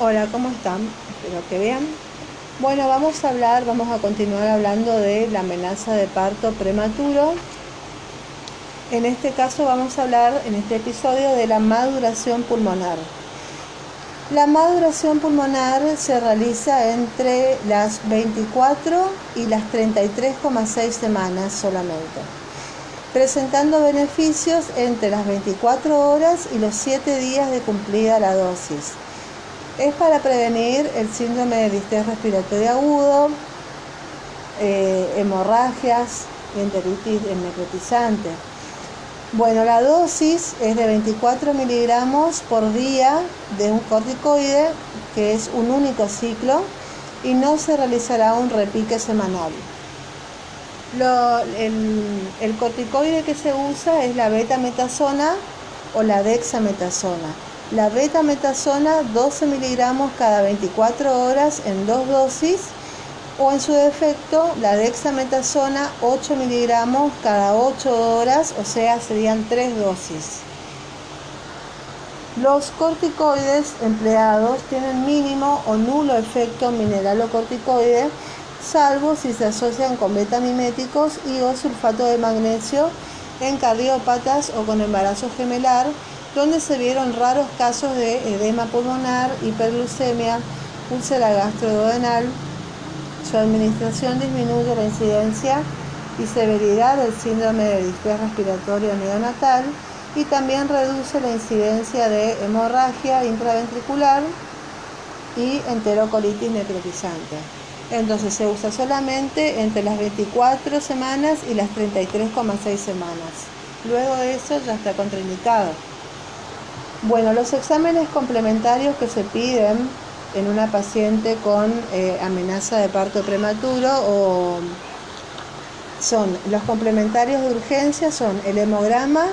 Hola, ¿cómo están? Espero que vean. Bueno, vamos a hablar, vamos a continuar hablando de la amenaza de parto prematuro. En este caso vamos a hablar en este episodio de la maduración pulmonar. La maduración pulmonar se realiza entre las 24 y las 33,6 semanas solamente, presentando beneficios entre las 24 horas y los 7 días de cumplida la dosis es para prevenir el síndrome de distrés respiratorio agudo, eh, hemorragias y enteritis necrotizante. Bueno, la dosis es de 24 miligramos por día de un corticoide, que es un único ciclo, y no se realizará un repique semanal. el, el corticoide que se usa es la betametasona o la dexametasona. La betametasona 12 miligramos cada 24 horas en dos dosis o en su defecto la dexametasona 8 miligramos cada 8 horas, o sea, serían tres dosis. Los corticoides empleados tienen mínimo o nulo efecto mineralocorticoide, salvo si se asocian con betamiméticos y o sulfato de magnesio en cardiópatas o con embarazo gemelar donde se vieron raros casos de edema pulmonar, hiperglucemia, úlcera gastroduodenal. Su administración disminuye la incidencia y severidad del síndrome de distrés respiratorio neonatal y también reduce la incidencia de hemorragia intraventricular y enterocolitis necrotizante. Entonces se usa solamente entre las 24 semanas y las 33,6 semanas. Luego de eso ya está contraindicado. Bueno, los exámenes complementarios que se piden en una paciente con eh, amenaza de parto prematuro o son los complementarios de urgencia son el hemograma,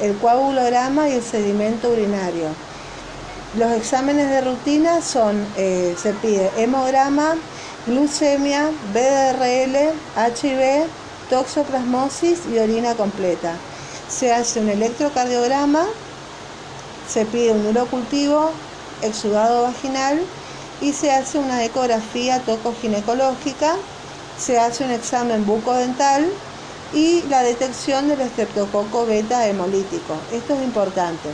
el coagulograma y el sedimento urinario. Los exámenes de rutina son, eh, se pide hemograma, glucemia, BDRL, HIV, toxoplasmosis y orina completa. Se hace un electrocardiograma se pide un urocultivo, exudado vaginal y se hace una ecografía tocoginecológica, se hace un examen bucodental y la detección del estreptococo beta hemolítico. Esto es importante.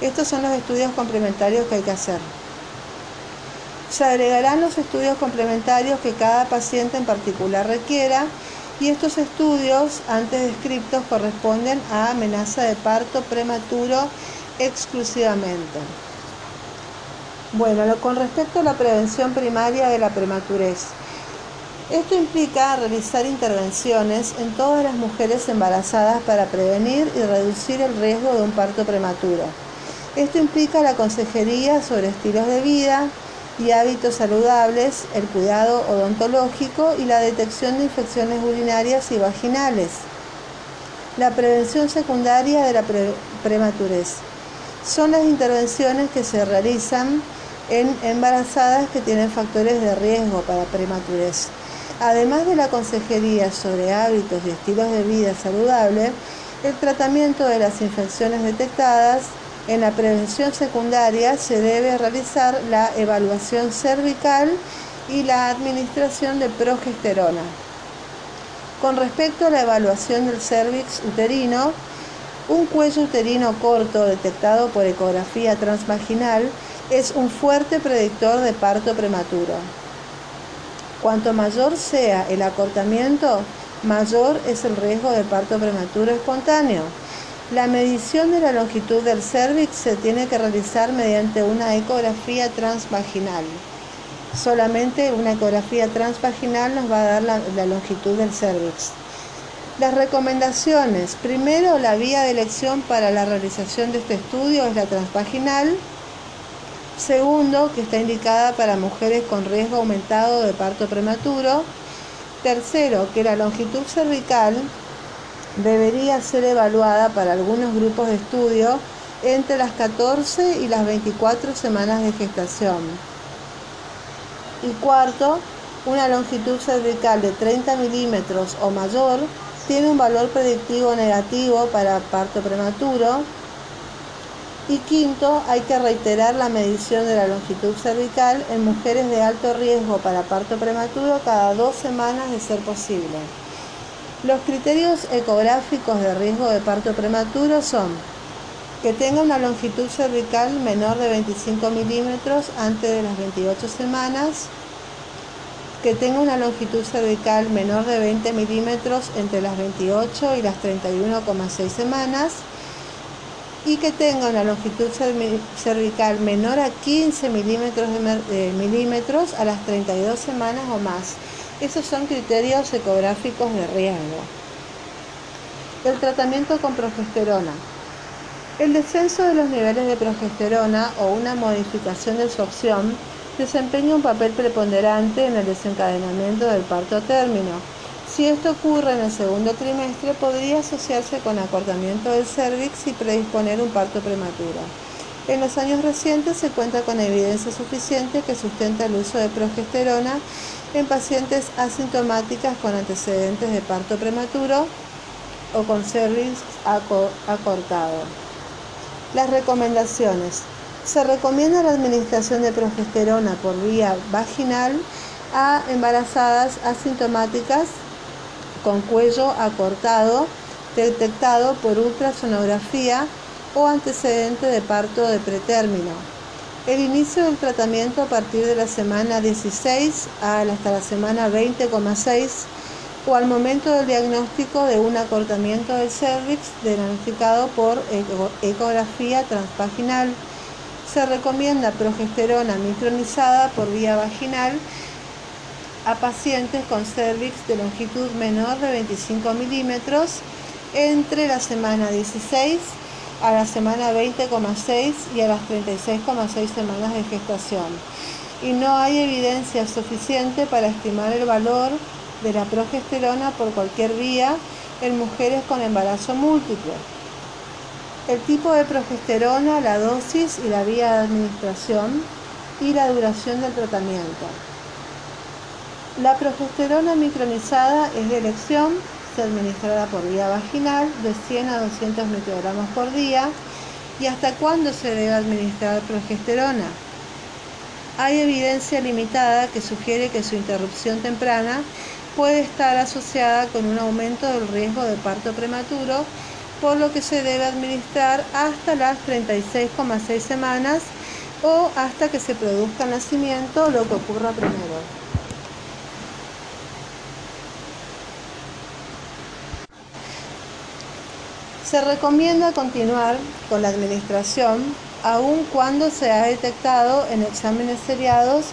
Estos son los estudios complementarios que hay que hacer. Se agregarán los estudios complementarios que cada paciente en particular requiera y estos estudios antes descritos corresponden a amenaza de parto prematuro exclusivamente. Bueno, con respecto a la prevención primaria de la prematurez, esto implica realizar intervenciones en todas las mujeres embarazadas para prevenir y reducir el riesgo de un parto prematuro. Esto implica la consejería sobre estilos de vida y hábitos saludables, el cuidado odontológico y la detección de infecciones urinarias y vaginales. La prevención secundaria de la prematurez son las intervenciones que se realizan en embarazadas que tienen factores de riesgo para prematurez. Además de la consejería sobre hábitos y estilos de vida saludable, el tratamiento de las infecciones detectadas en la prevención secundaria se debe realizar la evaluación cervical y la administración de progesterona. Con respecto a la evaluación del cervix uterino, un cuello uterino corto detectado por ecografía transvaginal es un fuerte predictor de parto prematuro. Cuanto mayor sea el acortamiento, mayor es el riesgo de parto prematuro espontáneo. La medición de la longitud del cervix se tiene que realizar mediante una ecografía transvaginal. Solamente una ecografía transvaginal nos va a dar la, la longitud del cervix. Las recomendaciones. Primero, la vía de elección para la realización de este estudio es la transvaginal. Segundo, que está indicada para mujeres con riesgo aumentado de parto prematuro. Tercero, que la longitud cervical debería ser evaluada para algunos grupos de estudio entre las 14 y las 24 semanas de gestación. Y cuarto, una longitud cervical de 30 milímetros o mayor tiene un valor predictivo negativo para parto prematuro Y quinto, hay que reiterar la medición de la longitud cervical en mujeres de alto riesgo para parto prematuro cada dos semanas de ser posible. Los criterios ecográficos de riesgo de parto prematuro son que tenga una longitud cervical menor de 25 milímetros antes de las 28 semanas, que tenga una longitud cervical menor de 20 milímetros entre las 28 y las 31,6 semanas, y que tenga una longitud cervical menor a 15 milímetros, milímetros a las 32 semanas o más. Esos son criterios ecográficos de riesgo. El tratamiento con progesterona. El descenso de los niveles de progesterona o una modificación de su opción desempeña un papel preponderante en el desencadenamiento del parto término si esto ocurre en el segundo trimestre, podría asociarse con acortamiento del cervix y predisponer un parto prematuro. En los años recientes se cuenta con evidencia suficiente que sustenta el uso de progesterona en pacientes asintomáticas con antecedentes de parto prematuro o con cervix acortado. Las recomendaciones. Se recomienda la administración de progesterona por vía vaginal a embarazadas asintomáticas con cuello acortado detectado por ultrasonografía o antecedente de parto de pretérmino. El inicio del tratamiento a partir de la semana 16 hasta la semana 20,6 o al momento del diagnóstico de un acortamiento del cervix diagnosticado por ecografía transvaginal. Se recomienda progesterona micronizada por vía vaginal a pacientes con cervix de longitud menor de 25 milímetros entre la semana 16 a la semana 20,6 y a las 36,6 semanas de gestación. Y no hay evidencia suficiente para estimar el valor de la progesterona por cualquier vía en mujeres con embarazo múltiple. El tipo de progesterona, la dosis y la vía de administración y la duración del tratamiento. La progesterona micronizada es de elección, se administrará por vía vaginal de 100 a 200 microgramos por día. ¿Y hasta cuándo se debe administrar progesterona? Hay evidencia limitada que sugiere que su interrupción temprana puede estar asociada con un aumento del riesgo de parto prematuro, por lo que se debe administrar hasta las 36,6 semanas o hasta que se produzca nacimiento, lo que ocurra primero. Se recomienda continuar con la administración aun cuando se ha detectado en exámenes seriados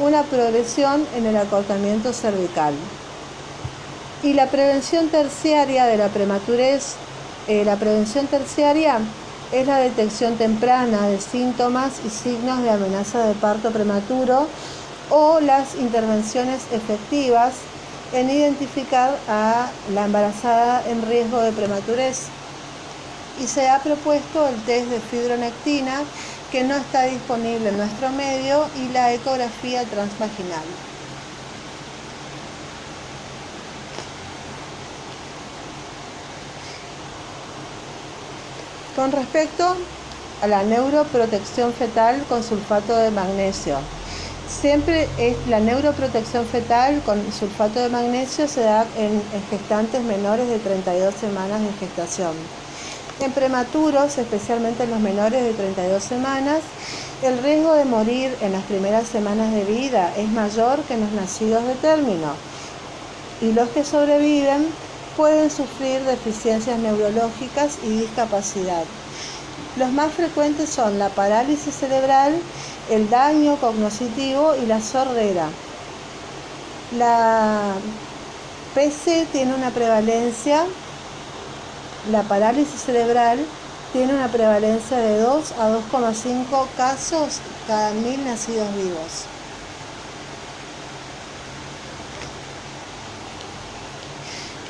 una progresión en el acortamiento cervical. Y la prevención terciaria de la prematurez, eh, la prevención terciaria es la detección temprana de síntomas y signos de amenaza de parto prematuro o las intervenciones efectivas en identificar a la embarazada en riesgo de prematurez y se ha propuesto el test de fibronectina que no está disponible en nuestro medio y la ecografía transvaginal. Con respecto a la neuroprotección fetal con sulfato de magnesio, siempre es la neuroprotección fetal con sulfato de magnesio se da en gestantes menores de 32 semanas de gestación. En prematuros, especialmente en los menores de 32 semanas, el riesgo de morir en las primeras semanas de vida es mayor que en los nacidos de término. Y los que sobreviven pueden sufrir deficiencias neurológicas y discapacidad. Los más frecuentes son la parálisis cerebral, el daño cognoscitivo y la sordera. La PC tiene una prevalencia la parálisis cerebral tiene una prevalencia de 2 a 2,5 casos cada mil nacidos vivos.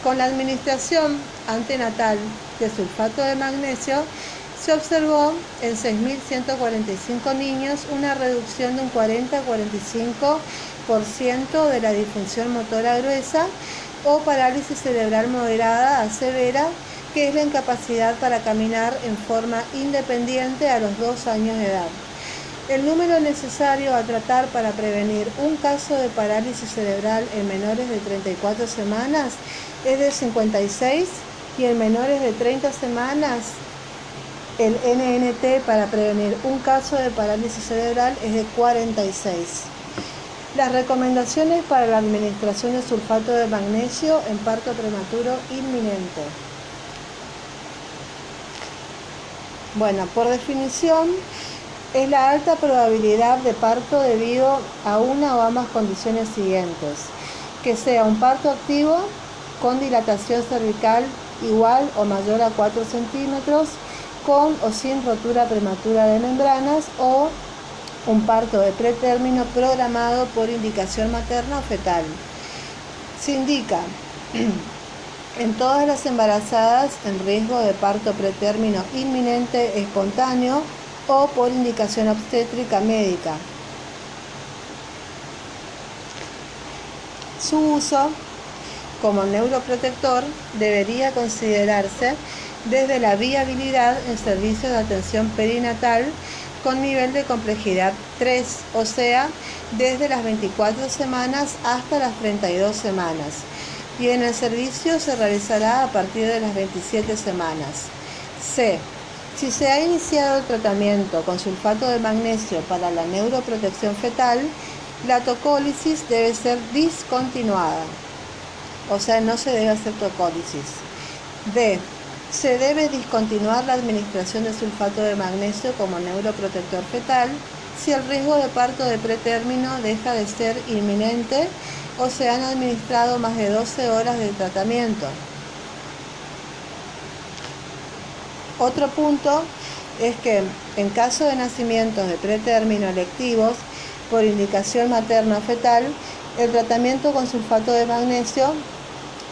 Con la administración antenatal de sulfato de magnesio, se observó en 6.145 niños una reducción de un 40 45% de la disfunción motora gruesa o parálisis cerebral moderada a severa que es la incapacidad para caminar en forma independiente a los dos años de edad. El número necesario a tratar para prevenir un caso de parálisis cerebral en menores de 34 semanas es de 56 y en menores de 30 semanas el NNT para prevenir un caso de parálisis cerebral es de 46. Las recomendaciones para la administración de sulfato de magnesio en parto prematuro inminente. Bueno, por definición, es la alta probabilidad de parto debido a una o ambas condiciones siguientes. Que sea un parto activo con dilatación cervical igual o mayor a 4 centímetros, con o sin rotura prematura de membranas o un parto de pretérmino programado por indicación materna o fetal. Se indica en todas las embarazadas en riesgo de parto pretérmino inminente espontáneo o por indicación obstétrica médica. Su uso como neuroprotector debería considerarse desde la viabilidad en servicios de atención perinatal con nivel de complejidad 3, o sea, desde las 24 semanas hasta las 32 semanas. Y en el servicio se realizará a partir de las 27 semanas. C. Si se ha iniciado el tratamiento con sulfato de magnesio para la neuroprotección fetal, la tocólisis debe ser discontinuada. O sea, no se debe hacer tocólisis. D se debe discontinuar la administración de sulfato de magnesio como neuroprotector fetal si el riesgo de parto de pretérmino deja de ser inminente o se han administrado más de 12 horas de tratamiento. Otro punto es que en caso de nacimientos de pretérmino electivos por indicación materna fetal, el tratamiento con sulfato de magnesio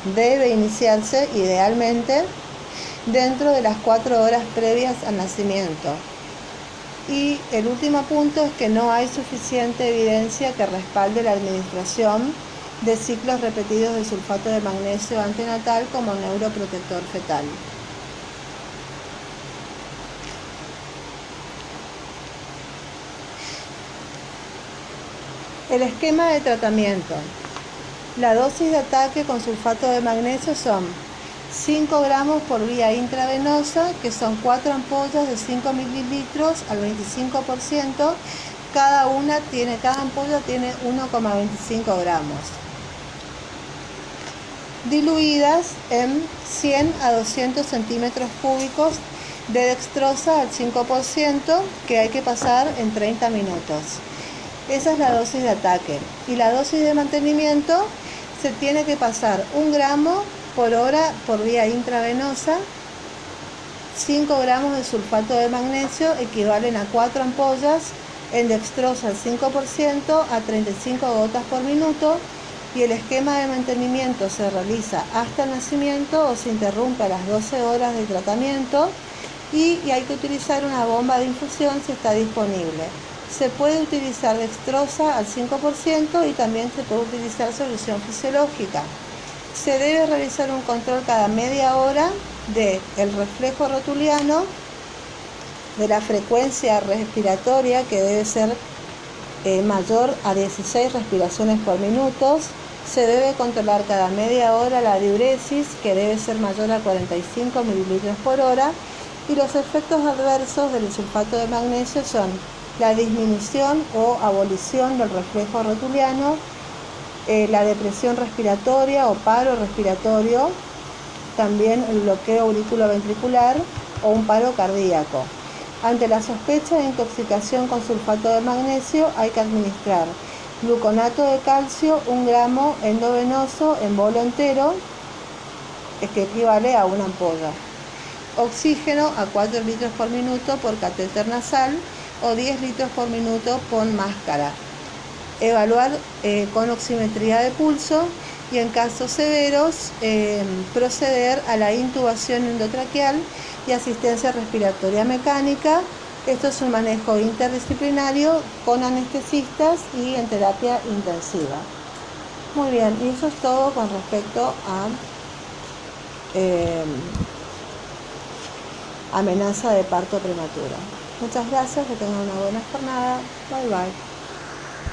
debe iniciarse idealmente dentro de las cuatro horas previas al nacimiento. Y el último punto es que no hay suficiente evidencia que respalde la administración de ciclos repetidos de sulfato de magnesio antenatal como neuroprotector fetal. El esquema de tratamiento. La dosis de ataque con sulfato de magnesio son 5 gramos por vía intravenosa, que son 4 ampollas de 5 mililitros al 25%. Cada una tiene, cada ampolla tiene 1,25 gramos. Diluidas en 100 a 200 centímetros cúbicos de dextrosa al 5% que hay que pasar en 30 minutos. Esa es la dosis de ataque. Y la dosis de mantenimiento se tiene que pasar un gramo por hora por vía intravenosa. 5 gramos de sulfato de magnesio equivalen a 4 ampollas en dextrosa al 5% a 35 gotas por minuto y el esquema de mantenimiento se realiza hasta el nacimiento o se interrumpe a las 12 horas de tratamiento y, y hay que utilizar una bomba de infusión si está disponible. Se puede utilizar dextrosa al 5% y también se puede utilizar solución fisiológica se debe realizar un control cada media hora del el reflejo rotuliano, de la frecuencia respiratoria que debe ser eh, mayor a 16 respiraciones por minuto. Se debe controlar cada media hora la diuresis que debe ser mayor a 45 mililitros por hora y los efectos adversos del sulfato de magnesio son la disminución o abolición del reflejo rotuliano, eh, la depresión respiratoria o paro respiratorio, también el bloqueo auriculoventricular o un paro cardíaco. Ante la sospecha de intoxicación con sulfato de magnesio hay que administrar gluconato de calcio, un gramo endovenoso en bolo entero, que equivale a una ampolla. Oxígeno a 4 litros por minuto por catéter nasal o 10 litros por minuto por máscara evaluar eh, con oximetría de pulso y en casos severos eh, proceder a la intubación endotraqueal y asistencia respiratoria mecánica. Esto es un manejo interdisciplinario con anestesistas y en terapia intensiva. Muy bien, y eso es todo con respecto a eh, amenaza de parto prematuro. Muchas gracias, que tengan una buena jornada. Bye bye.